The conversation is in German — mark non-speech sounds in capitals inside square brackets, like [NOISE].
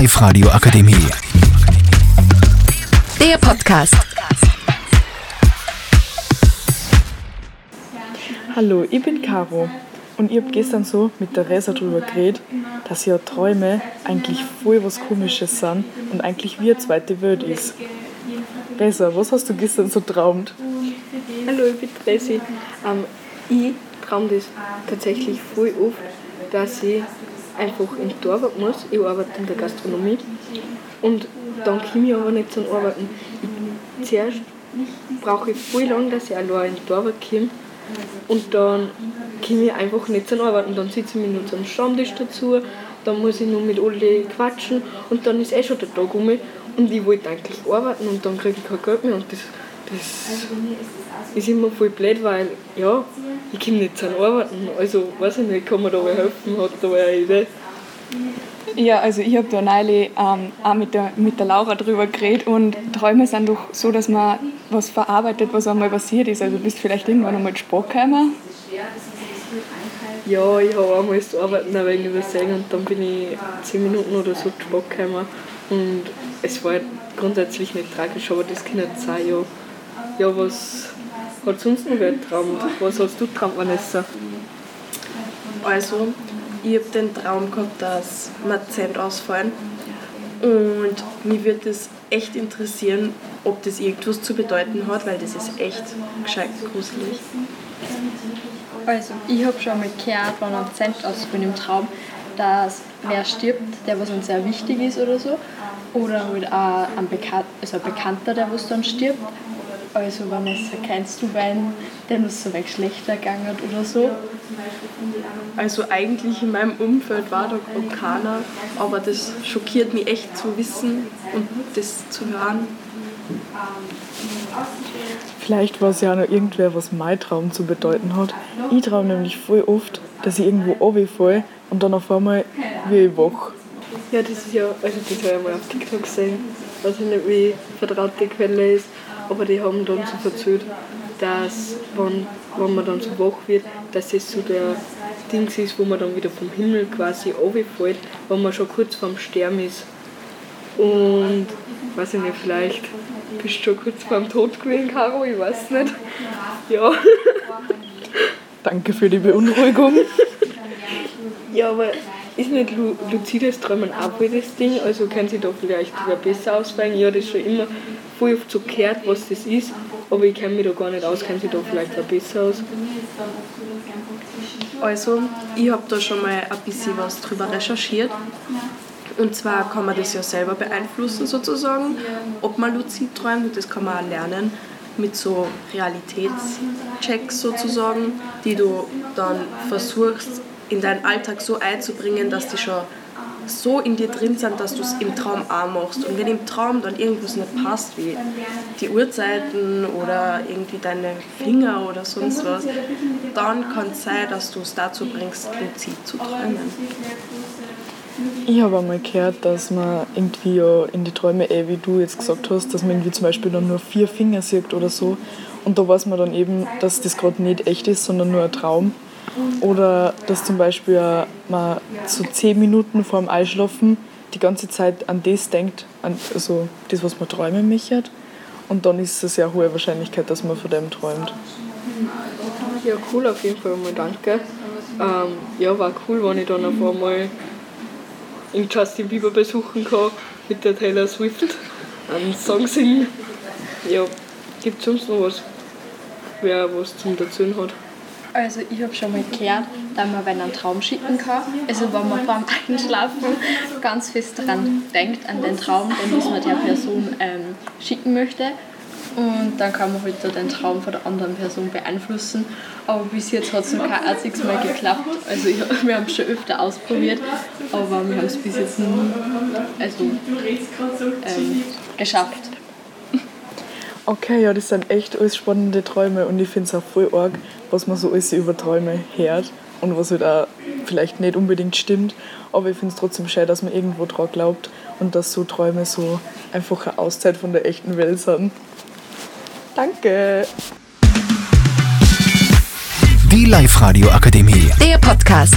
Live radio akademie Der Podcast. Hallo, ich bin Caro und ich habe gestern so mit der Resa drüber geredet, dass ja Träume eigentlich voll was Komisches sind und eigentlich wie eine zweite Welt ist. Resa, was hast du gestern so traumt? Hallo, ich bin Tracy. Ähm, ich traue das tatsächlich voll oft, dass ich einfach in die Arbeit muss. Ich arbeite in der Gastronomie. Und dann komme ich aber nicht zum Arbeiten. Zuerst brauche ich voll lange, dass ich allein in die Arbeit komme. Und dann komme ich einfach nicht zum Arbeiten. Dann sitze ich mit unserem Stammtisch dazu, dann muss ich nur mit alle quatschen und dann ist eh schon der Tag um. Und ich wollte eigentlich arbeiten und dann kriege ich kein Geld mehr. Und das, das ist immer voll blöd, weil ja, ich komme nicht zum Arbeiten. Also weiß ich nicht, kann mir da wer helfen, hat da wer eine Idee. Ja, also ich habe da neulich ähm, auch mit der, mit der Laura drüber geredet und Träume sind doch so, dass man was verarbeitet, was einmal passiert ist. Also du bist vielleicht irgendwann einmal Sport gekommen. Ja, ich habe einmal das Arbeiten ein wenig übersehen und dann bin ich zehn Minuten oder so zu spät gekommen. Und es war grundsätzlich nicht tragisch, aber das kann nicht sein. Ja, ja was hat sonst noch wer geträumt? Was hast du geträumt, Vanessa? Also, ich habe den Traum gehabt, dass mir Zähne ausfallen. Und mich würde es echt interessieren, ob das irgendwas zu bedeuten hat, weil das ist echt gescheit gruselig. Also, ich habe schon mal gehört, wenn ein Zent ausfällt im Traum, dass wer stirbt, der was uns sehr wichtig ist oder so. Oder halt auch ein, Bekan also ein Bekannter, der was dann stirbt. Also Vanessa, kennst du wen, dem es so weit schlechter gegangen hat oder so? Also eigentlich in meinem Umfeld war da keiner, aber das schockiert mich echt zu wissen und das zu hören. Vielleicht weiß ja noch irgendwer, was mein Traum zu bedeuten hat. Ich traue nämlich voll oft, dass ich irgendwo runterfalle und dann auf einmal wie ich wach. Ja, das ist ja, also das habe ich mal auf TikTok gesehen. Ich weiß nicht, wie vertraut die Quelle ist, aber die haben dann so erzählt, dass, wenn, wenn man dann so wach wird, dass es so der Ding ist, wo man dann wieder vom Himmel quasi runterfällt, wenn man schon kurz vorm Sterben ist. Und, weiß ich nicht, vielleicht bist du schon kurz vorm Tod gewesen, Caro, ich weiß nicht. Ja. Danke für die Beunruhigung. [LAUGHS] Ja, aber ist nicht lu luzides Träumen auch das Ding? Also können Sie da vielleicht sogar besser ausfallen? Ja, das schon immer voll oft so gehört, was das ist, aber ich kenne mich da gar nicht aus. Kennen Sie da vielleicht auch besser aus? Also, ich habe da schon mal ein bisschen was drüber recherchiert. Und zwar kann man das ja selber beeinflussen sozusagen, ob man luzid träumt und das kann man auch lernen mit so Realitätschecks sozusagen, die du dann versuchst in deinen Alltag so einzubringen, dass die schon so in dir drin sind, dass du es im Traum auch machst. Und wenn im Traum dann irgendwas nicht passt, wie die Uhrzeiten oder irgendwie deine Finger oder sonst was, dann kann es sein, dass du es dazu bringst, luzid zu träumen. Ich habe einmal gehört, dass man irgendwie ja in die Träume, eh, wie du jetzt gesagt hast, dass man irgendwie zum Beispiel dann nur vier Finger sieht oder so. Und da weiß man dann eben, dass das gerade nicht echt ist, sondern nur ein Traum. Oder dass zum Beispiel man so zehn Minuten vor dem Einschlafen die ganze Zeit an das denkt, an, also das, was man träumen möchte. Und dann ist es eine sehr hohe Wahrscheinlichkeit, dass man von dem träumt. Ja, cool auf jeden Fall mal, danke. Ähm, ja, war cool, wenn ich dann auf einmal in Justin Bieber besuchen kann mit der Taylor Swift einen Song singen. Ja, gibt es sonst noch was, wer was zum Erzählen hat? Also ich habe schon mal gehört, dass man wenn einen Traum schicken kann. Also wenn man beim Einschlafen ganz fest daran denkt, an den Traum, den man der Person ähm, schicken möchte. Und dann kann man halt den Traum von der anderen Person beeinflussen. Aber bis jetzt hat es noch kein einziges Mal geklappt. Also ich, [LAUGHS] wir haben es schon öfter ausprobiert, aber wir haben es bis jetzt nie also, ähm, geschafft. Okay, ja, das sind echt alles spannende Träume und ich finde es auch voll arg, was man so alles über Träume hört und was halt auch vielleicht nicht unbedingt stimmt. Aber ich finde es trotzdem schön, dass man irgendwo dran glaubt und dass so Träume so einfach eine Auszeit von der echten Welt sind. Danke! Die Live radio akademie Der Podcast.